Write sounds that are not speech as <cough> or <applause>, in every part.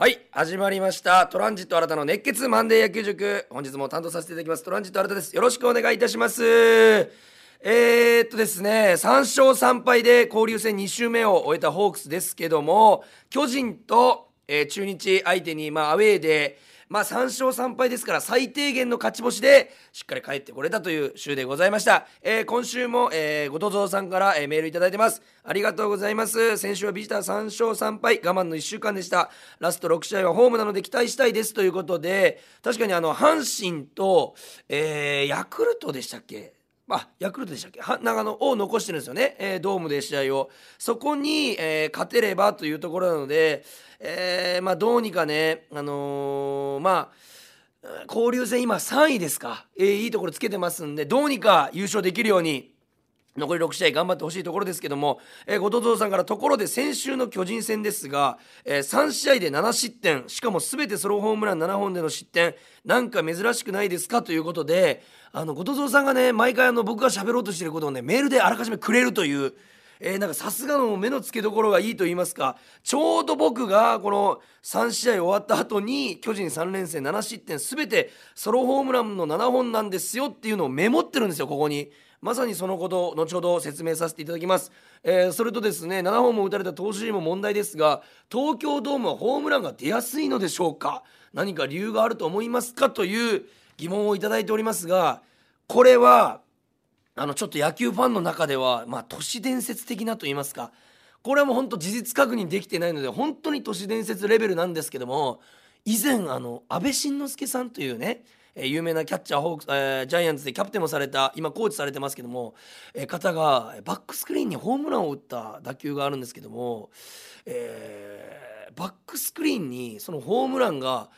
はい始まりました。トランジット新たの熱血マンデー野球塾。本日も担当させていただきます。トランジット新たです。よろしくお願いいたします。えー、っとですね3勝3敗で交流戦2周目を終えたホークスですけども巨人と、えー、中日相手に、まあ、アウェーでまあ3勝3敗ですから最低限の勝ち星でしっかり帰ってこれたという週でございました、えー、今週も、えー、後藤蔵さんから、えー、メールいただいてます。ありがとうございます。先週はビジター3勝3敗我慢の1週間でした。ラスト6試合はホームなので期待したいですということで確かにあの阪神と、えー、ヤクルトでしたっけ？あヤクルトでしたっけ？長野を残してるんですよね、えー、ドームで試合を。そこに、えー、勝てればというところなので、えー、まあ、どうにかね、あのまあ、交流戦今3位ですか、えいいところつけてますんでどうにか優勝できるように残り6試合頑張ってほしいところですけども、えー、後藤さんからところで先週の巨人戦ですが、えー、3試合で7失点しかも全てソロホームラン7本での失点なんか珍しくないですかということであの後藤蔵さんがね毎回あの僕が喋ろうとしてることをねメールであらかじめくれるという。えー、なんかさすがの目の付けどころがいいと言いますかちょうど僕がこの3試合終わった後に巨人3連戦7失点全てソロホームランの7本なんですよっていうのをメモってるんですよここに。まさにそのこと後ほど説明させていただきます、えー、それとですね7本も打たれた投手陣も問題ですが東京ドームはホームランが出やすいのでしょうか？何か理由があると思いますか？という疑問をいただいておりますがこれはあのちょっと野球ファンの中ではまあ都市伝説的なと言いますか。これはもう本当事実確認できてないので本当に都市伝説レベルなんですけども以前あの安倍晋之助さんというねえー、有名なキャッチャーホークス、えー、ジャイアンツでキャプテンもされた今コーチされてますけども、えー、方がバックスクリーンにホームランを打った打球があるんですけども、えー、バックスクリーンにそのホームランが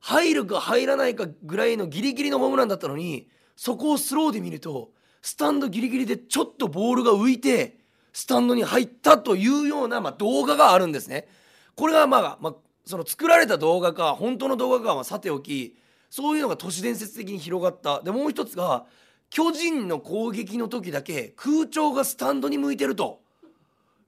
入るか入らないかぐらいのギリギリのホームランだったのにそこをスローで見るとスタンドギリギリでちょっとボールが浮いてスタンドに入ったというような、まあ、動画があるんですね。これがまあ、まあ、その作られた動画か本当の動画かはさておきそういうのが都市伝説的に広がったでもう一つが巨人の攻撃の時だけ空調がスタンドに向いてると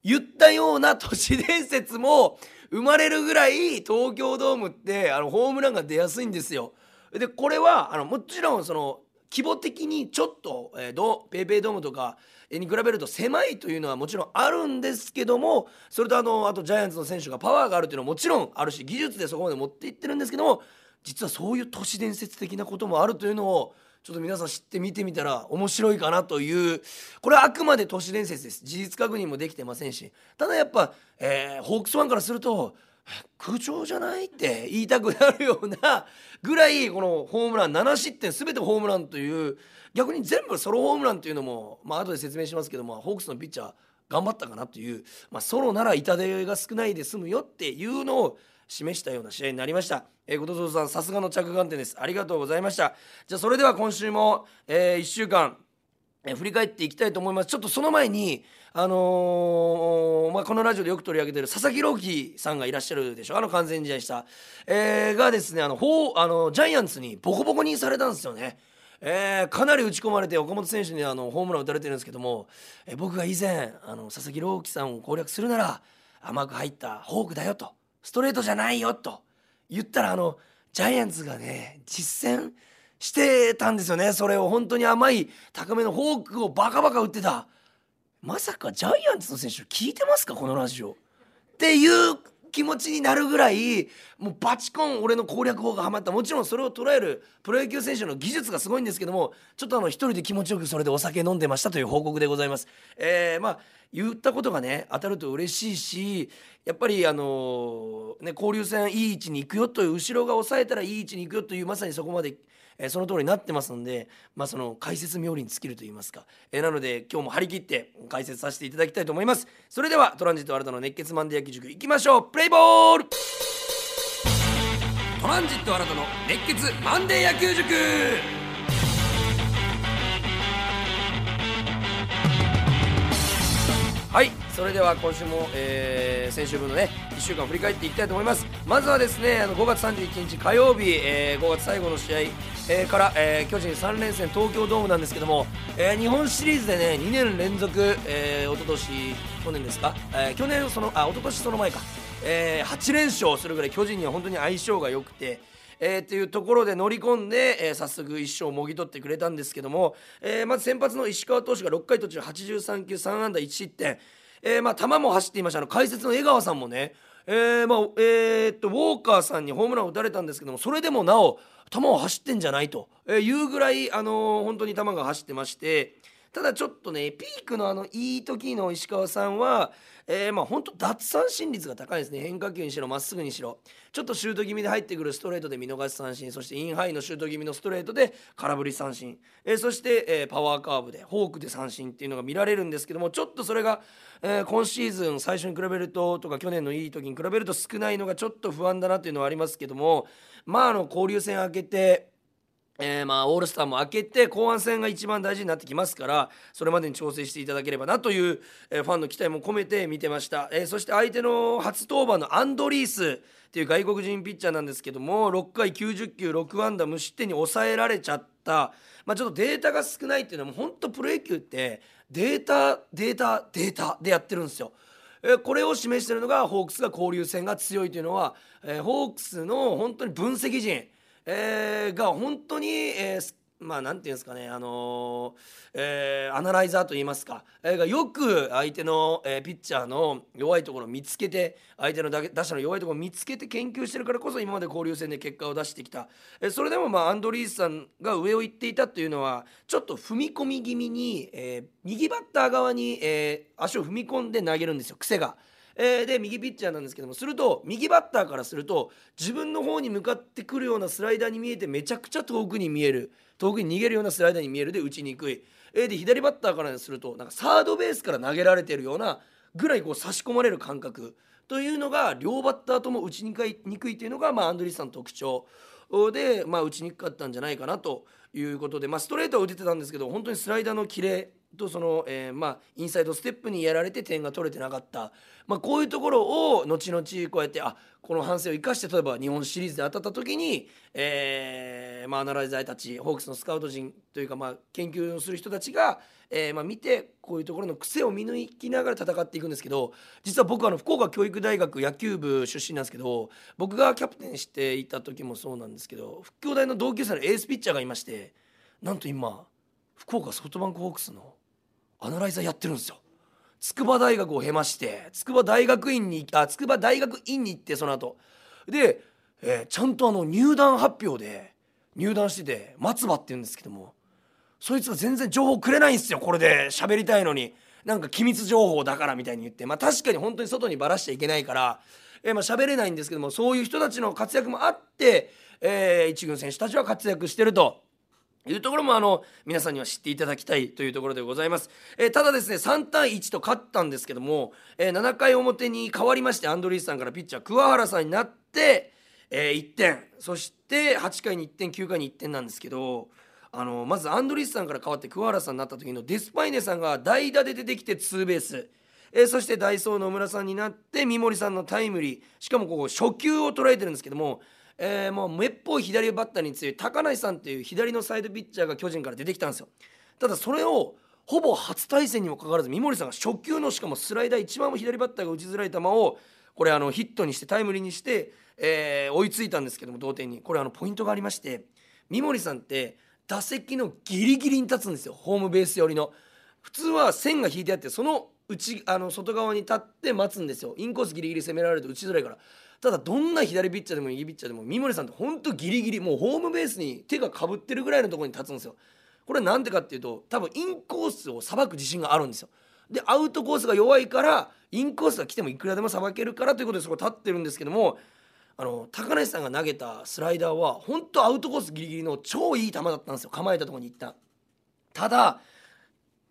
言ったような <laughs> 都市伝説も生まれるぐらい東京ドームってあのホームランが出やすいんですよ。でこれはあのもちろんその規模的にちょっと、えー、ドペイペイドームとかに比べると狭いというのはもちろんあるんですけどもそれとあのあとジャイアンツの選手がパワーがあるというのはもちろんあるし技術でそこまで持っていってるんですけども実はそういう都市伝説的なこともあるというのをちょっと皆さん知って見てみたら面白いかなというこれはあくまで都市伝説です。事実確認もできてませんし。ただやっぱ、えー、ホークスファンからすると空調じゃないって言いたくなるようなぐらいこのホームラン7失点全てホームランという逆に全部ソロホームランというのもまあ後で説明しますけどもホークスのピッチャー頑張ったかなという、まあ、ソロなら痛手が少ないで済むよっていうのを示したような試合になりました。えー、後藤さんさすがの着眼点です。ありがとうございました。じゃあそれでは今週も、えー、1週間、えー、振り返っていきたいと思います。ちょっとその前にあのー、まあ、このラジオでよく取り上げてる佐々木朗希さんがいらっしゃるでしょあの完全試合した、えー、がですねあのほうあのジャイアンツにボコボコにされたんですよね。えー、かなり打ち込まれて岡本選手にあのホームラン打たれてるんですけども、えー、僕が以前あの佐々木朗希さんを攻略するなら甘く入ったフォークだよとストレートじゃないよと言ったらあのジャイアンツがね実践してたんですよね。それを本当に甘い高めのフォークをバカバカ打ってた。まさかジャイアンツの選手聞いてますか？このラジオ。っていう気持ちになるぐらいもうバチコン俺の攻略法がはまったもちろんそれを捉えるプロ野球選手の技術がすごいんですけどもちょっとあの一人で気持ちよくそれでお酒飲んでましたという報告でございます。えー、まあ言ったことがね当たると嬉しいしやっぱりあのね交流戦いい位置に行くよという後ろが抑えたらいい位置に行くよというまさにそこまでえー、その通りになってますので、まあ、その解説冥利に尽きると言いますか、えー、なので今日も張り切って解説させていただきたいと思います。それではトランジット新たの熱血マンデー野球塾いきましょう。プレイボールトランジット新たの熱血マンデー野球塾。はいそれでは今週も、えー、先週分のね1週間振り返っていきたいと思います。まずはですねあの5月31日火曜日、えー、5月最後の試合、えー、から、えー、巨人3連戦東京ドームなんですけども、えー、日本シリーズでね2年連続、えー、一昨年去年ですか、えー、去年そのあ一昨年その前か。えー、8連勝するぐらい巨人には本当に相性が良くて。えー、っていうところで乗り込んで、えー、早速1勝をもぎ取ってくれたんですけども、えー、まず先発の石川投手が6回途中83球3安打1失点、えー、まあ球も走っていました。あの解説の江川さんもねえーまあえー、っとウォーカーさんにホームランを打たれたんですけどもそれでもなお球を走ってんじゃないと。いうぐらい、あのー、本当に球が走ってましてただちょっとねピークのあのいい時の石川さんは、えー、まあ本当奪三振率が高いですね。変化球にしろまっすぐにしろ。ちょっとシュート気味で入ってくるストレートで見逃し三振。そしてインハイのシュート気味のストレートで空振り三振、えー、そして、えー、パワーカーブでフォークで三振っていうのが見られるんですけどもちょっとそれが、えー、今シーズン最初に比べるととか去年のいい時に比べると少ないのがちょっと不安だなっていうのはありますけどもまああの交流戦明けてえー、まあオールスターも明けて後半戦が一番大事になってきますからそれまでに調整していただければなという、えー、ファンの期待も込めて見てました、えー、そして相手の初登板のアンドリースっていう外国人ピッチャーなんですけども6回90球6安打無失点に抑えられちゃった、まあ、ちょっとデータが少ないっていうのはもう本当プロ野球ってデータデータデータでやってるんですよ。これを示しているのがホークスが交流戦が強いというのは、えホークスの本当に分析陣。えー、が本当に、えー、まあなんていうんですかねあのー、えー、アナライザーといいますか、えー、がよく相手の、えー、ピッチャーの弱いところを見つけて相手の打者の弱いところを見つけて研究してるからこそ今まで交流戦で結果を出してきた、えー、それでもまあアンドリースさんが上を行っていたというのはちょっと踏み込み気味に、えー、右バッター側に、えー、足を踏み込んで投げるんですよ癖が。えー、で右ピッチャーなんですけどもすると右バッターからすると自分の方に向かってくるようなスライダーに見えてめちゃくちゃ遠くに見える。遠くに逃げるようなスライダーに見えるで打ちにくい、えー、で左バッターからするとなんかサードベースから投げられてるようなぐらいこう差し込まれる感覚。というのが両バッターとも打ちにくいにくいというのが、まあ、アンドリースさんの特徴。で、まあ、打ちにくかったんじゃないかなということで、まあ、ストレートは打ててたんですけど本当にスライダーのキレとその、えー、まあ、インサイドステップにやられて点が取れてなかった、まあ、こういうところを後々こうやってあこの反省を生かして例えば日本シリーズで当たった時に、えーまあ、アナライザーたちホークスのスカウト陣というか、まあ、研究をする人たちが、えーま、見てこういうところの癖を見抜きながら戦っていくんですけど実は僕はあの福岡教育大学野球部出身なんですけど僕がキャプテンしていた時もそうなんですけど福京大の同級生のエースピッチャーがいましてなんと今福岡ソフトバンクホークスのアナライザーやってるんですよ。筑波大学を経まして筑波大学院にあ筑波大学院に行ってその後。で、えー、ちゃんとあの入団発表で入団してて松葉って言うんですけどもそいつが全然情報くれないんですよこれで。喋りたいのに。なんか機密情報だからみたいに言って。まあ確かに本当に外にばらしちゃいけないから、えー、まあ喋れないんですけどもそういう人たちの活躍もあって、えー、一軍選手たちは活躍してると。いうところもあの皆さんには知っていただきたいというところでございます、えー、ただですね3対1と勝ったんですけども、えー、7回表に変わりましてアンドリースさんからピッチャー桑原さんになって、えー、1点そして8回に1点9回に1点なんですけどあのまずアンドリースさんから変わって桑原さんになった時のデスパイネさんが代打で出てきてツーベース。えー、そしてダイソー野村さんになって三森さんのタイムリー。しかもここ初球を捉えてるんですけどもえー、もうめっぽい左バッターに強い高梨さんっていう左のサイドピッチャーが巨人から出てきたんですよ。ただそれをほぼ初対戦にもかかわらず三森さんが初球のしかもスライダー一番左バッターが打ちづらい球をこれあのヒットにしてタイムリーにして、えー、追いついたんですけども同点にこれあのポイントがありまして三森さんって打席のギリギリに立つんですよ。ホームベース寄りの。普通は線が引いてあってその内あの外側に立って待つんですよ。インコースギリギリ攻められると打ちづらいから。ただどんな左ピッチャーでも右ピッチャーでも三森さんってほんとギリギリもうホームベースに手がかぶってるぐらいのところに立つんですよ。これなんでかっていうと多分インコースをさばく自信があるんですよ。でアウトコースが弱いからインコースが来てもいくらでもさばけるからということでそこ立ってるんですけどもあの高梨さんが投げたスライダーは本当アウトコースギリギリの超いい球だったんですよ。構えたところに行った。ただ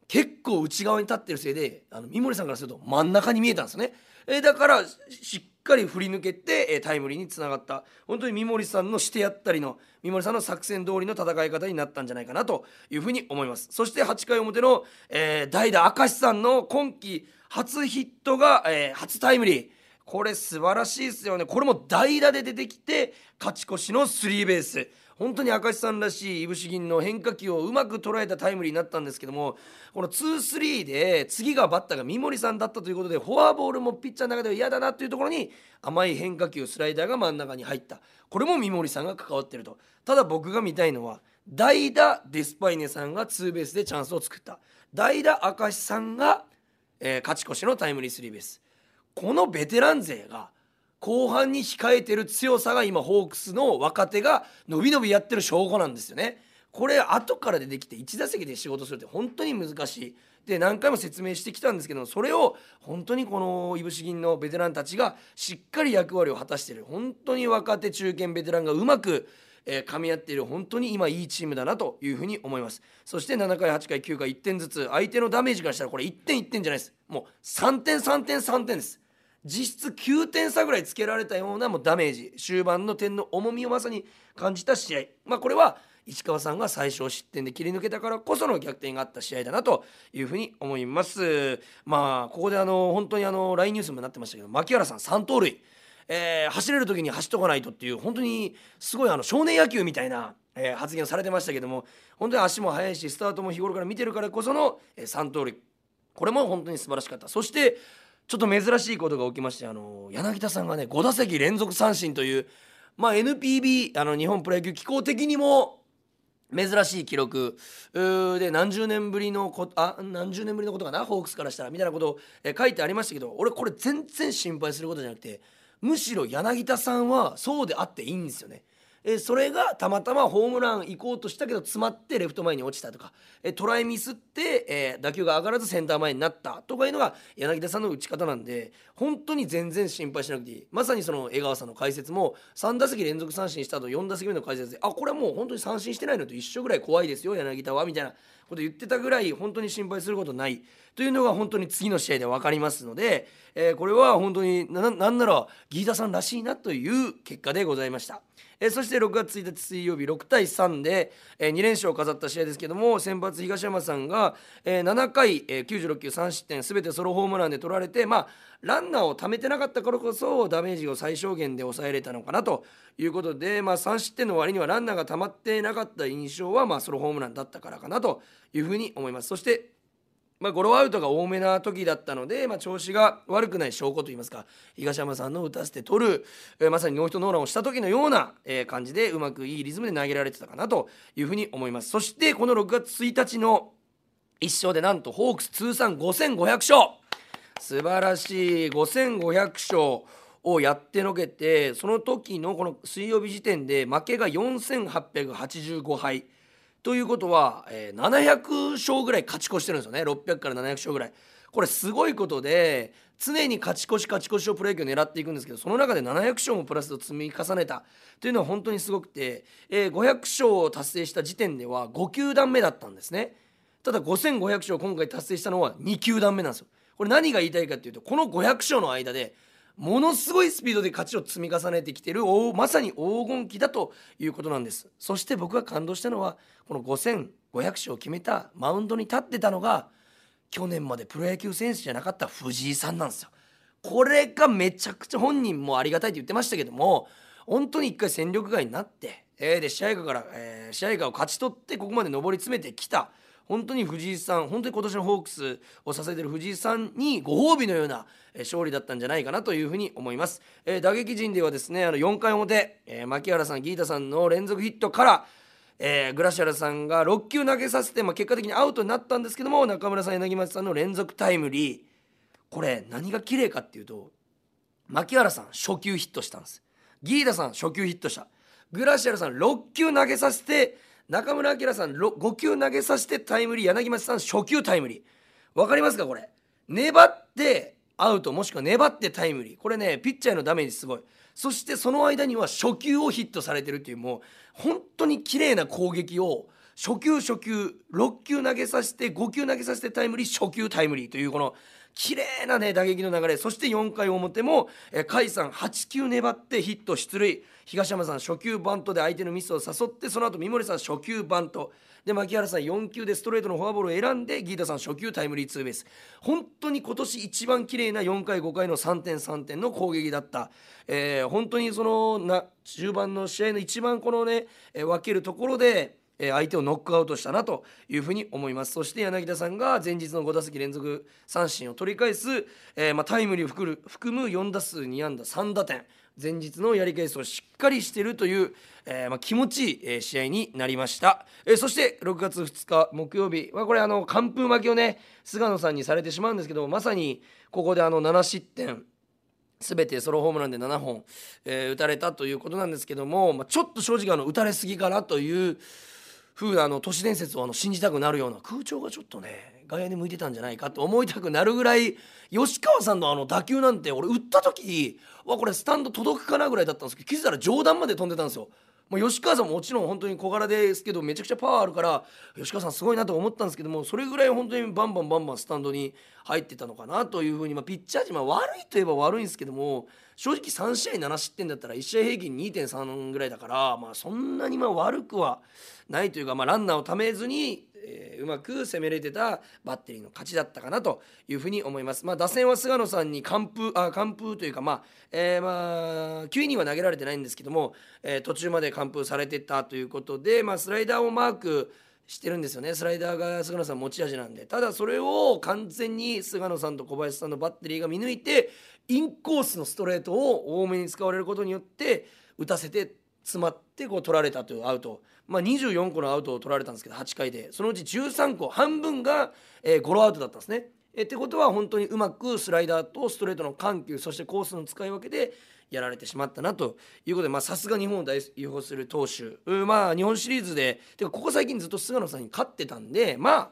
結構内側に立ってるせいであの三森さんからすると真ん中に見えたんですよね、え、だからしっかり振り抜けて、えタイムリーにつながった。本当に三森さんのしてやったりの三森さんの作戦通りの戦い方になったんじゃないかなというふうに思います。そして8回表の、えー、代打明石さんの今季初ヒットが、えー、初タイムリー。これ素晴らしいですよね。これも代打で出てきて勝ち越しのスリーベース。本当に明石さんらしいいぶし銀の変化球をうまく捉えたタイムリーになったんですけどもこの2-3で次がバッターが三森さんだったということでフォアボールもピッチャーの中では嫌だなというところに甘い変化球スライダーが真ん中に入った。これも三森さんが関わってると。ただ僕が見たいのは代打デスパイネさんがツーベースでチャンスを作った。代打明石さんが、えー、勝ち越しのタイムリースリーベース。このベテラン勢が後半に控えてる強さが今ホークスの若手が伸び伸びやってる証拠なんですよね。これ後から出てきて1打席で仕事するって本当に難しい。で何回も説明してきたんですけどそれを本当にこのいぶし銀のベテランたちがしっかり役割を果たしてる。本当に若手中堅ベテランがうまくえー、噛み合っている。本当に今いいチームだなというふうに思います。そして7回8回9回1点ずつ相手のダメージからしたらこれ1点1点じゃないです。もう3点3点3点です。実質9点差ぐらいつけられたようなもうダメージ。終盤の点の重みをまさに感じた試合。まあこれは石川さんが最小失点で切り抜けたからこその逆転があった試合だなというふうに思います。まあここであの本当にあの LINE ニュースにもなってましたけど牧原さん3盗塁。えー、走れる時に走っとかないとっていう本当にすごいあの少年野球みたいな、えー、発言をされてましたけども本当に足も速いしスタートも日頃から見てるからこその、えー、3盗塁。これも本当に素晴らしかった。そしてちょっと珍しいことが起きましてあの柳田さんがね5打席連続三振というまあ NPB あの日本プロ野球機構的にも珍しい記録で何十年ぶりのこあ何十年ぶりのことかなホークスからしたらみたいなことを、え書いてありましたけど俺これ全然心配することじゃなくてむしろ柳田さんはそうであっていいんですよね。えそれがたまたまホームラン行こうとしたけど詰まってレフト前に落ちたとか、えトライミスって、え打球が上がらずセンター前になったとかいうのが柳田さんの打ち方なんで本当に全然心配しなくていい。まさにその江川さんの解説も3打席連続三振した後4打席目の解説であこれはもう本当に三振してないのと一緒ぐらい怖いですよ柳田はみたいな。こと言ってたぐらい本当に心配することないというのが本当に次の試合で分かりますので、えー、これは本当になんならギータさんらしいなという結果でございました。えー、そして6月1日水曜日6対3で、えー、2連勝を飾った試合ですけども先発東山さんが、えー、7回、えー、96球3失点全てソロホームランで取られてまあランナーを貯めてなかったからこそダメージを最小限で抑えれたのかなということで、まあ、3失点の割にはランナーが溜まってなかった印象は、まあ、ソロホームランだったからかなというふうに思います。そしてまあ、ゴロアウトが多めな時だったので、まあ、調子が悪くない証拠といいますか東山さんの打たせて取る、えー、まさにノーヒットノーランをした時のような、えー、感じでうまくいいリズムで投げられてたかなというふうに思いますそしてこの6月1日の1勝でなんとホークス通算5500勝素晴らしい。5500勝をやってのけてその時のこの水曜日時点で負けが4885敗。ということは、えー、700勝ぐらい勝ち越してるんですよね。600から700勝ぐらい。これすごいことで常に勝ち越し勝ち越しをプロ野球を狙っていくんですけどその中で700勝もプラスを積み重ねた。というのは本当にすごくて、えー、500勝を達成した時点では5球団目だったんですね。ただ5500勝今回達成したのは2球団目なんですよ。これ何が言いたいかっていうとこの500勝の間でものすごいスピードで勝ちを積み重ねてきてるまさに黄金期だということなんです。そして僕が感動したのはこの5500勝を決めたマウンドに立ってたのが去年までプロ野球選手じゃなかった藤井さんなんですよ。これがめちゃくちゃ本人もありがたいと言ってましたけども本当に一回戦力外になって、えー、で試合から、えー、試合がを勝ち取ってここまで上り詰めてきた。本当に藤井さん本当に今年のホークスを支えている藤井さんにご褒美のような勝利だったんじゃないかなというふうに思います、えー、打撃陣ではですねあの4回表、えー、牧原さんギータさんの連続ヒットからえー、グラシアルさんが6球投げさせて、まあ、結果的にアウトになったんですけども中村さん柳町さんの連続タイムリー。これ何が綺麗かっていうと牧原さん初球ヒットしたんです。ギータさん初球ヒットした。グラシアルさん6球投げさせて中村晃さん5球投げさせてタイムリー柳町さん初球タイムリー。分かりますかこれ？粘ってアウトもしくは粘ってタイムリー。これねピッチャーのダメージすごい。そしてその間には初球をヒットされてるっていうもう本当に綺麗な攻撃を初球初球6球投げさせて5球投げさせてタイムリー初球タイムリーというこの綺麗なね打撃の流れそして4回表も、甲斐さん8球粘ってヒット出塁。東山さん初球バントで相手のミスを誘ってその後三森さん初球バント。で牧原さん4球でストレートのフォアボールを選んでギータさん初球タイムリーツーベース。本当に今年一番綺麗な4回5回の3点3点の攻撃だった、えー、本当にそのな中盤の試合の一番このね、分けるところで相手をノックアウトしたなというふうに思います。そして柳田さんが前日の5打席連続三振を取り返す、えー、ま、タイムリーを含む含む4打数2安打3打点前日のやり返しをしっかりしているという、えー、ま、気持ちいい、試合になりました、えそして6月2日木曜日、まあ、これあの完封負けをね菅野さんにされてしまうんですけどまさにここであの7失点全てソロホームランで7本、え、打たれたということなんですけども、まあ、ちょっと正直あの打たれすぎかなという風なあの都市伝説をあの信じたくなるような空調がちょっとね外野に向いてたんじゃないかと思いたくなるぐらい吉川さんのあの打球なんて俺打った時わこれスタンド届くかなぐらいだったんですけど気づいたら上段まで飛んでたんですよ。まあ、吉川さんももちろん本当に小柄ですけどめちゃくちゃパワーあるから吉川さんすごいなと思ったんですけどもそれぐらい本当にバンバンバンバンスタンドに入ってたのかなというふうに、まあ、ピッチャー陣、まあ、悪いといえば悪いんですけども正直3試合7失点だったら1試合平均2.3ぐらいだから、まあ、そんなにま悪くはないというか、まあ、ランナーをためずにえー、うまく攻めれてたバッテリーの勝ちだったかなというふうに思います。まあ、打線は菅野さんに完封あ完封というか、まあえー、まあ9イニングは投げられてないんですけども、えー、途中まで完封されてたということで、まあ、スライダーをマークしてるんですよねスライダーが菅野さん持ち味なんでただそれを完全に菅野さんと小林さんのバッテリーが見抜いてインコースのストレートを多めに使われることによって打たせて詰まってこう取られたというアウト、まあ、24個のアウトを取られたんですけど8回で。そのうち13個半分が、ゴロアウトだったんですね。えってことは本当にうまくスライダーとストレートの緩急そしてコースの使い分けでやられてしまったなということでさすが日本を代表する投手。まあ日本シリーズでてかここ最近ずっと菅野さんに勝ってたんでまあ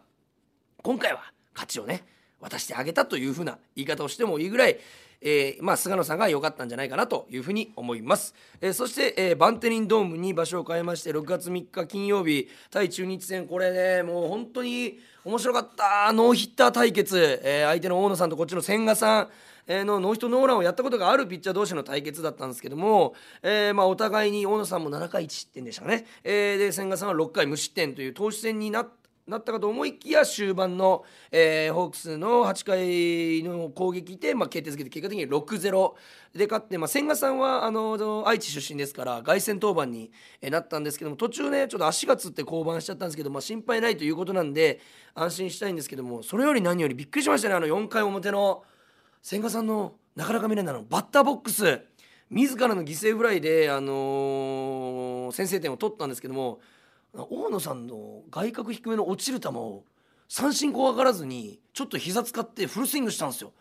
今回は勝ちをね渡してあげたというふうな言い方をしてもいいぐらいえー、まあ、菅野さんが良かったんじゃないかなというふうに思います、えー、そして、えー、バンテリンドームに場所を変えまして6月3日金曜日対中日戦これねもう本当に面白かったノーヒッター対決、え相手の大野さんとこっちの千賀さんのノーヒットノーランをやったことがあるピッチャー同士の対決だったんですけども、えー、まあお互いに大野さんも7回1失点でしたかね、えー、で千賀さんは6回無失点という投手戦になってなったかと思いきや終盤の、えー、ホークスの8回の攻撃で、まあ、決定づけて結果的に6-0で勝って、まあ、千賀さんはあの愛知出身ですから凱旋登板になったんですけども途中ねちょっと足がつって降板しちゃったんですけど、まあ、心配ないということなんで安心したいんですけどもそれより何よりびっくりしましたねあの4回表の千賀さんのなかなか見れないのバッターボックス。自らの犠牲フライで、あのー、先制点を取ったんですけども大野さんの外角低めの落ちる球を三振怖がらずにちょっと膝使ってフルスイングしたんですよ。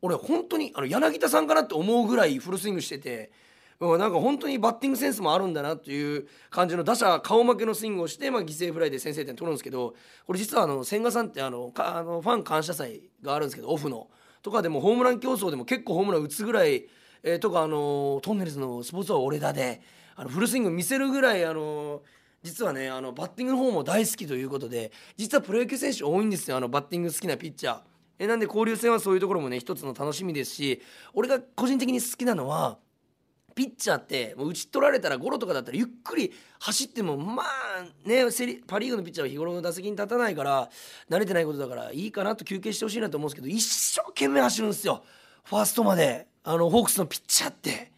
俺本当にあの柳田さんかなって思うぐらいフルスイングしててなんか本当にバッティングセンスもあるんだなっていう感じの打者顔負けのスイングをして、まあ、犠牲フライで先制点取るんですけどこれ実はあの千賀さんってあのあのファン感謝祭があるんですけどオフのとかでもホームラン競争でも結構ホームラン打つぐらい、えー、とかあのトンネルズのスポーツは俺だであのフルスイング見せるぐらいあの実はねあのバッティングの方も大好きということで実はプロ野球選手多いんですよあのバッティング好きなピッチャー。えなんで交流戦はそういうところもね一つの楽しみですし俺が個人的に好きなのはピッチャーってもう打ち取られたらゴロとかだったらゆっくり走ってもまあねパ・リーグのピッチャーは日頃の打席に立たないから慣れてないことだからいいかなと休憩してほしいなと思うんですけど一生懸命走るんですよ。ファーストまで。あのホークスのピッチャーって。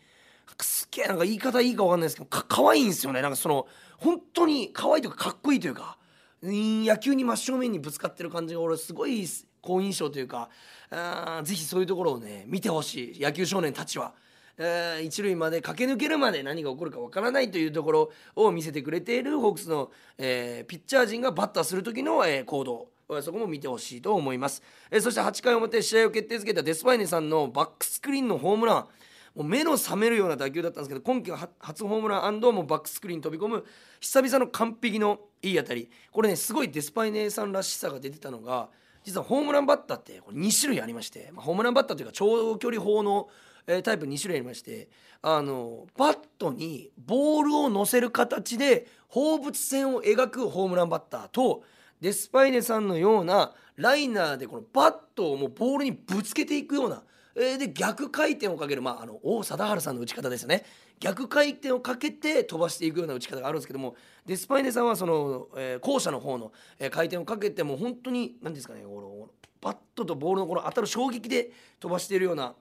げえなんか言い方いいか分かんないですけどか可愛いんですよね。なんかその本当に可愛いというかかっこいいというか野球に真正面にぶつかってる感じが俺すごい好印象というかあぜひそういうところをね見てほしい。野球少年たちは。え一塁まで駆け抜けるまで何が起こるかわからないというところを見せてくれているホークスの、えー、ピッチャー陣がバッターする時の、えー、行動。そこも見てほしいと思います、えー、そして8回表試合を決定づけたデスパイネさんのバックスクリーンのホームラン。もう目の覚めるような打球だったんですけど今季は初ホームランもうバックスクリーン飛び込む久々の完璧のいい当たり。これねすごいデスパイネさんらしさが出てたのが実はホームランバッターってこれ2種類ありまして、まあ、ホームランバッターというか長距離砲の、えー、タイプ2種類ありましてあのバットにボールを乗せる形で放物線を描くホームランバッターとデスパイネさんのようなライナーでこのバットをもうボールにぶつけていくような、えー、で逆回転をかける、まあ、あの王貞治さんの打ち方ですね。逆回転をかけて飛ばしていくような打ち方があるんですけどもデスパイネさんはその、えー、後者の方の、えー、回転をかけても本当に何ですかねバットとボールのこの当たる衝撃で飛ばしているような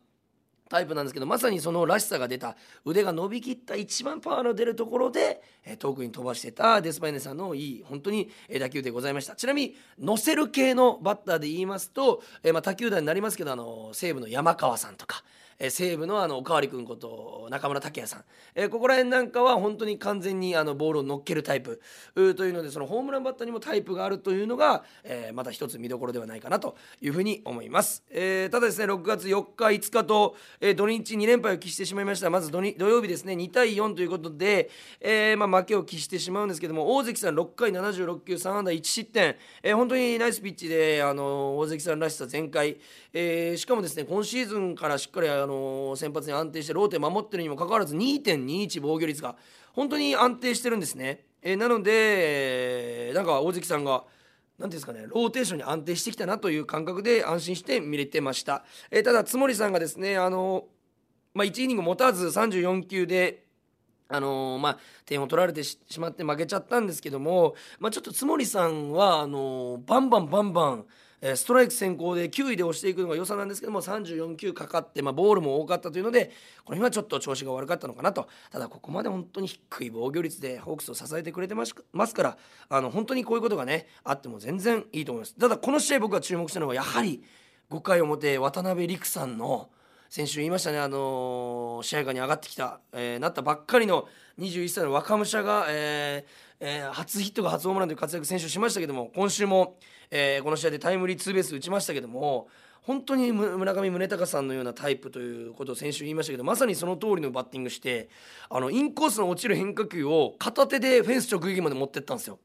タイプなんですけどまさにそのらしさが出た。腕が伸びきった一番パワーの出るところで、えー、遠くに飛ばしてた。デスパイネさんのいい本当に打球でございました。ちなみに乗せる系のバッターで言いますと、えー、まあ他球団になりますけどあの西武の山川さんとか。え西武のあのおかわり君こと中村拓也さん、えー、ここら辺なんかは本当に完全にあのボールを乗っけるタイプ。というのでそのホームランバッターにもタイプがあるというのが、えー、また一つ見どころではないかなというふうに思います、えー、ただですね6月4日5日と、えー、土日2連敗を喫してしまいました。まず土土曜日ですね2対4ということで、えーまあ、負けを喫してしまうんですけども大関さん6回76球3安打1失点、えー、本当にナイスピッチであの大関さんらしさ全開、えー、しかもですね今シーズンからしっかりあのの先発に安定してローテ守ってるにもかかわらず2.21防御率が本当に安定してるんですね。えー、なのでなんか大関さんが何ですかねローテーションに安定してきたなという感覚で安心して見れてました。えー、ただ津森さんがですねあの、まあ、1イニング持たず34球であのー、まあ、点を取られてしまって負けちゃったんですけども、まあ、ちょっと津森さんはあのー、バンバンバンバンストライク先行で9位で押していくのが良さなんですけども34球かかって、まあ、ボールも多かったというのでこの日はちょっと調子が悪かったのかなと。ただここまで本当に低い防御率でホークスを支えてくれてますからあの本当にこういうことがねあっても全然いいと思います。ただこの試合僕が注目したのはやはり5回表渡辺陸さんの先週言いましたね、あのー、試合下に上がってきた、えー、なったばっかりの21歳の若武者が、えーえー、初ヒットが初ホームランという活躍選手しましたけども今週も、えー、この試合でタイムリーツーベース打ちましたけども本当に村上宗隆さんのようなタイプということを先週言いましたけどまさにその通りのバッティングしてあのインコースの落ちる変化球を片手でフェンス直撃まで持ってったんですよ。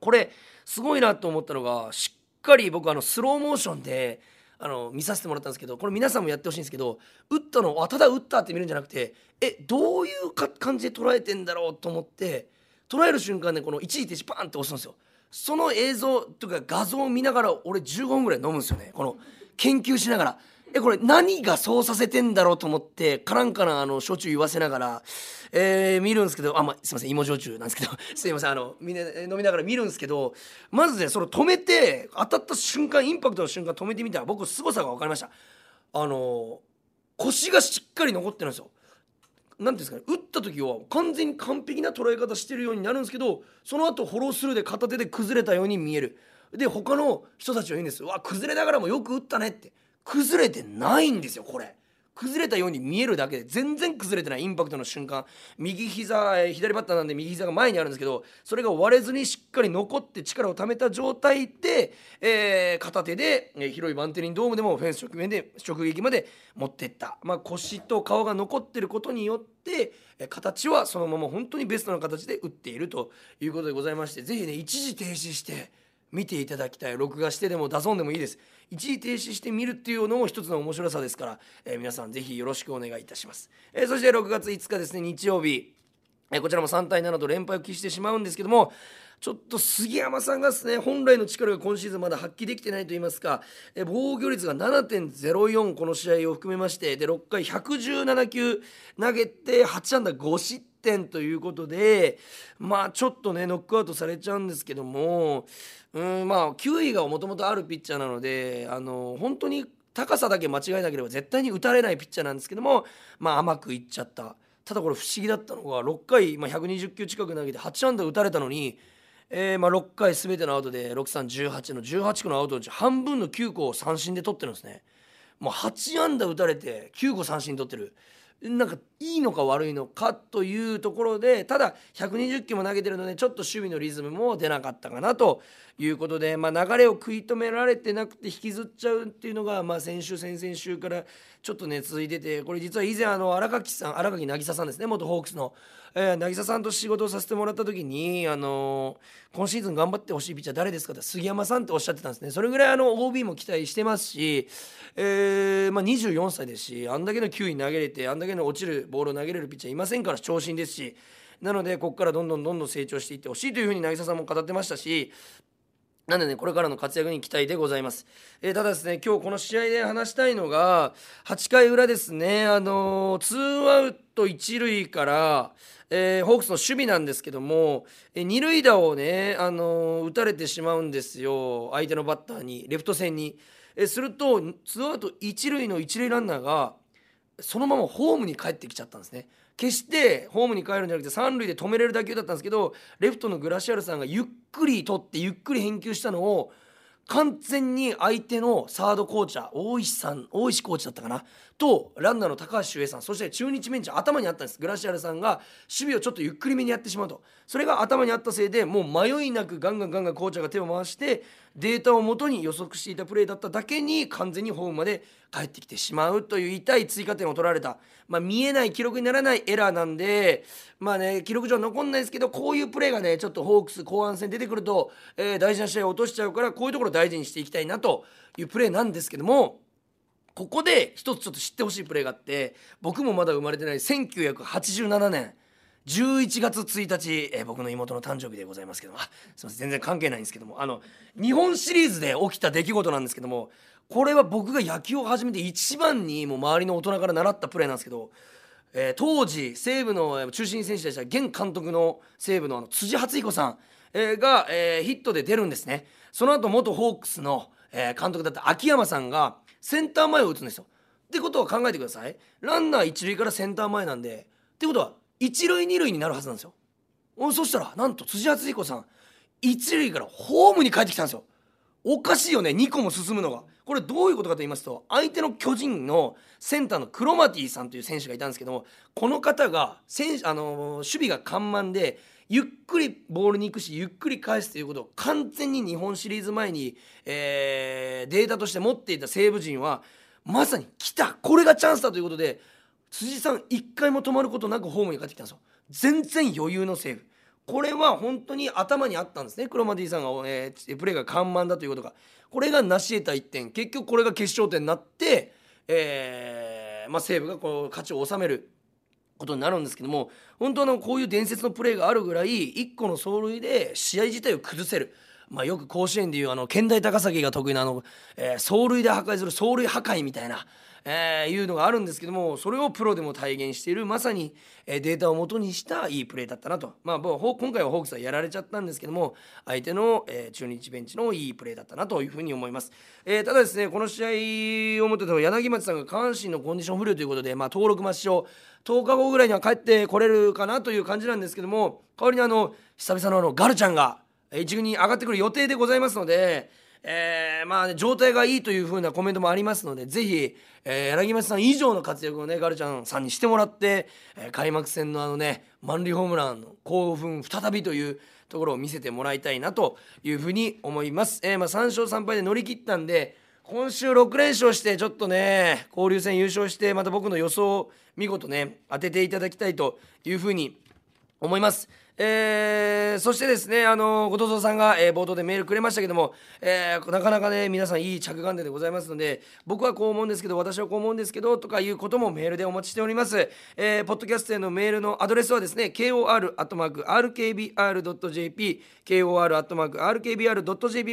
これすごいなと思ったのがしっかり僕あのスローモーションであの見させてもらったんですけどこれ皆さんもやってほしいんですけど打ったのあただ打ったって見るんじゃなくてえどういう感じで捉えてんだろうと思って捉える瞬間ねこの一時停止パンって押すんですよその映像というか画像を見ながら俺15分ぐらい飲むんですよね。この研究しながら。えこれ何がそうさせてんだろうと思ってカランカランあの焼酎言わせながら、えー、見るんですけどあ、まあ、すいません芋焼酎なんですけど。<laughs> すいませんあのみんな飲みながら見るんですけどまずねそれ止めて当たった瞬間インパクトの瞬間止めてみたら僕凄さが分かりました。あの腰がしっかり残ってるんですよ。何ですかね打った時は完全に完璧な捉え方してるようになるんですけどその後フォロースルーで片手で崩れたように見える。で他の人たちは言うんですうわ崩れながらもよく打ったねって。崩れてないんですよこれ。崩れたように見えるだけで全然崩れてない。インパクトの瞬間。右膝左バッターなんで右膝が前にあるんですけどそれが割れずにしっかり残って力をためた状態で、えー、片手で、えー、広いバンテリンドームでもフェンス直面で直撃まで持っていった、まあ、腰と顔が残ってることによってえ形はそのまま本当にベストな形で打っているということでございまして是非ね一時停止して見ていただきたい。録画してでも出そうでもいいです。一時停止して見るっていうのも一つの面白さですから、えー、皆さんぜひよろしくお願いいたします、えー、そして6月5日ですね日曜日、えー、こちらも3対7と連敗を喫してしまうんですけどもちょっと杉山さんがですね本来の力が今シーズンまだ発揮できてないと言いますか、え防御率が7.04この試合を含めましてで6回117球投げて8安打5失点。点ということでまあちょっとねノックアウトされちゃうんですけどもうんまあ球威がもともとあるピッチャーなのであの本当に高さだけ間違えなければ絶対に打たれないピッチャーなんですけどもまあ甘くいっちゃったただこれ不思議だったのが6回、まあ、120球近く投げて8安打打たれたのに、えー、まあ6回全てのアウトで6318の18個のアウトのうち半分の9個を三振で取ってるんですね。もう8安打打たれて9個三振取ってる。なんかいいのか悪いのかというところでただ120球も投げてるのでちょっと守備のリズムも出なかったかなということで、まあ、流れを食い止められてなくて引きずっちゃうっていうのが、まあ、先週先々週からちょっとね続いててこれ実は以前あの荒垣さん荒垣渚さんですね元ホークスの、えー、渚さんと仕事をさせてもらった時に、あのー、今シーズン頑張ってほしいピッチャー誰ですかって杉山さんっておっしゃってたんですね。それぐらいあの OB も期待してますし、えーまあ、24歳ですしあんだけの球威投げれてあんだけの落ちるボールを投げれるピッチャーいませんから長身ですしなのでここからどんどんどんどん成長していってほしいというふうに渚さんも語ってましたしなんでね、これからの活躍に期待でございます。えー、ただですね、今日この試合で話したいのが、8回裏ですね、あの、ツーアウト1塁から、えー、ホークスの守備なんですけども、えー、二塁打をね、あのー、打たれてしまうんですよ、相手のバッターに、レフト線に。え、すると、ツーアウト1塁の1塁ランナーが、そのままホームに帰ってきちゃったんですね。決してホームに帰るんじゃなくて三塁で止めれる打球だったんですけどレフトのグラシアルさんがゆっくり取ってゆっくり返球したのを完全に相手のサードコーチャー大石さん大石コーチだったかなとランナーの高橋周平さんそして中日ベンチ頭にあったんですグラシアルさんが守備をちょっとゆっくりめにやってしまうとそれが頭にあったせいでもう迷いなくガンガンガンガンコーチャーが手を回してデータをもとに予測していたプレーだっただけに完全にホームまで帰ってきてしまうという痛い追加点を取られた、まあ、見えない記録にならないエラーなんでまあね記録上残んないですけどこういうプレーがねちょっとホークス後半戦出てくると、えー、大事な試合を落としちゃうからこういうところを大事にしていきたいなというプレーなんですけどもここで一つちょっと知ってほしいプレーがあって僕もまだ生まれてない1987年11月1日、えー、僕の妹の誕生日でございますけども。すいません全然関係ないんですけども。あの日本シリーズで起きた出来事なんですけどもこれは僕が野球を始めて一番にもう周りの大人から習ったプレーなんですけど、えー、当時西武の中心選手でした現監督の西武のあの辻初彦さん、えー、が、えー、ヒットで出るんですね。その後元ホークスの、えー、監督だった秋山さんがセンター前を打つんですよ。ってことは考えてください。ランナー一塁からセンター前なんで。ってことは一塁二塁になるはずなんですよ。そしたらなんと辻敦彦さん一塁からホームに帰ってきたんですよ。おかしいよね2個も進むのが。これどういうことかと言いますと相手の巨人のセンターのクロマティさんという選手がいたんですけどもこの方が選あの守備が緩慢でゆっくりボールに行くしゆっくり返すということを完全に日本シリーズ前に、えー、データとして持っていた西武陣はまさに来たこれがチャンスだということで辻さん一回も止まることなくホームに帰ってきたんですよ。全然余裕のセーフ。これは本当に頭にあったんですね。クロマティさんが、えー、プレーが緩慢だということが。これが成し得た1点。結局これが決勝点になって、えーまあ、西武がこう勝ちを収めることになるんですけども本当のこういう伝説のプレーがあるぐらい1個の走塁で試合自体を崩せる。まあ、よく甲子園でいうあの県大高崎が得意なあの、えー、走塁で破壊する走塁破壊みたいな。えー、いうのがあるんですけどもそれをプロでも体現しているまさに、え、データをもとにしたいいプレーだったなと、まあ、今回はホークスはやられちゃったんですけども相手の、えー、中日ベンチのいいプレーだったなというふうに思います、えー、ただですねこの試合をもって柳町さんが下半身のコンディション不良ということで、まあ、登録抹消10日後ぐらいには帰ってこれるかなという感じなんですけども代わりにあの久々のあのガルちゃんが一軍に上がってくる予定でございますのでえー、まあ、ね、状態がいいというふうなコメントもありますのでぜひ、えー、柳町さん以上の活躍をねガルちゃんさんにしてもらって、えー、開幕戦のあのね満塁ホームランの興奮再びというところを見せてもらいたいなというふうに思います、えー、まあ、3勝3敗で乗り切ったんで今週6連勝してちょっとね交流戦優勝してまた僕の予想を見事ね当てていただきたいというふうに思います。えー、そしてですね、あの後藤さんが、えー、冒頭でメールくれましたけども、えー、なかなかね皆さんいい着眼点でございますので僕はこう思うんですけど私はこう思うんですけどとかいうこともメールでお待ちしております、えー、ポッドキャストへのメールのアドレスはですね kor.rkbr.jp kor.rkbr.jp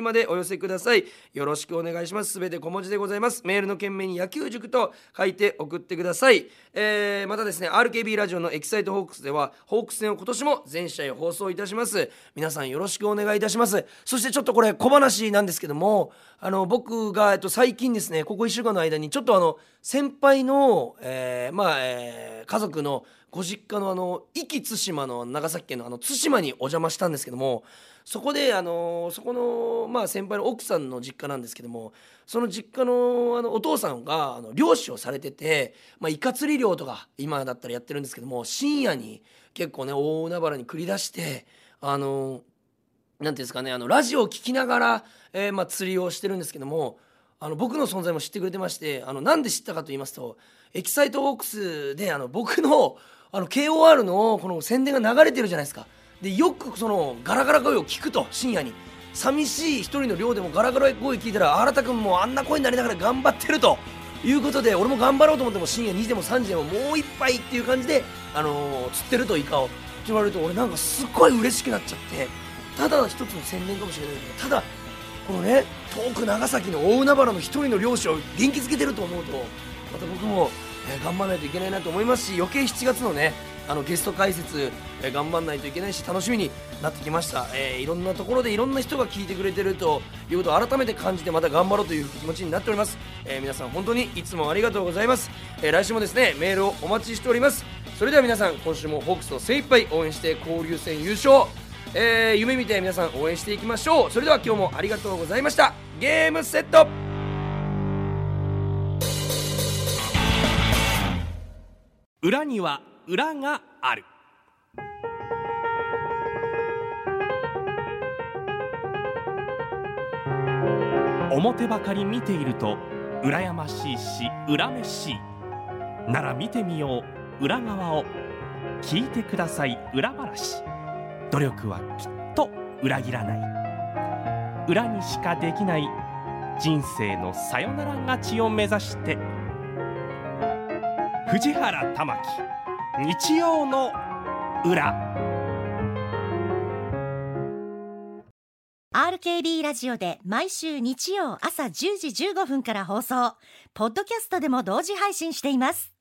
までお寄せください。よろしくお願いします。すべて小文字でございます。メールの件名に野球塾と書いて送ってください、えー、またですね RKB ラジオのエキサイトホークスではホークス戦を今年も全試合放送いたします。皆さんよろしくお願いいたします。そしてちょっとこれ小話なんですけどもあの僕が、えっと、最近ですねここ1週間の間にちょっとあの先輩の、えー、まあ、えー、家族のご実家のあの壱岐対馬の長崎県のあの対馬にお邪魔したんですけどもそこであのそこの、まあ、先輩の奥さんの実家なんですけどもその実家のあのお父さんがあの漁師をされてて、まあ、イカ釣り漁とか今だったらやってるんですけども深夜に結構ね大海原に繰り出してあの何ていうんですかねあのラジオを聴きながら、え、まあ、釣りをしてるんですけどもあの僕の存在も知ってくれてましてあのなんで知ったかと言いますとエキサイトオークスであの僕のあの KOR のこの宣伝が流れてるじゃないですか。でよくそのガラガラ声を聞くと深夜に。寂しい一人の寮でもガラガラ声聞いたら新田君もあんな声になりながら頑張ってると。いうことで俺も頑張ろうと思っても深夜2時でも3時でももう一杯っていう感じで、あのー、釣ってるとイカを。って言われると俺なんかすっごい嬉しくなっちゃって。ただ一つの宣伝かもしれないけどただこのね遠く長崎の大海原の一人の漁師を元気づけてると思うとまた僕も、え頑張らないといけないなと思いますし余計7月のねあのゲスト解説、えー頑張らないといけないし楽しみになってきました、えーいろんなところでいろんな人が聞いてくれてるということを改めて感じてまた頑張ろうという気持ちになっております、えー皆さん本当にいつもありがとうございます、えー来週もですねメールをお待ちしております。それでは皆さん今週もホークスと精一杯応援して交流戦優勝。えー夢見て皆さん応援していきましょう。それでは今日もありがとうございました。ゲームセット。裏には裏がある。表ばかり見ていると羨ましいし恨めしい。なら見てみよう。裏側を聞いてください。裏話。努力はきっと裏切らない。裏にしかできない。人生のさよなら勝ちを目指して。藤原玉木日曜の裏。RKB ラジオで毎週日曜朝10時15分から放送。ポッドキャストでも同時配信しています。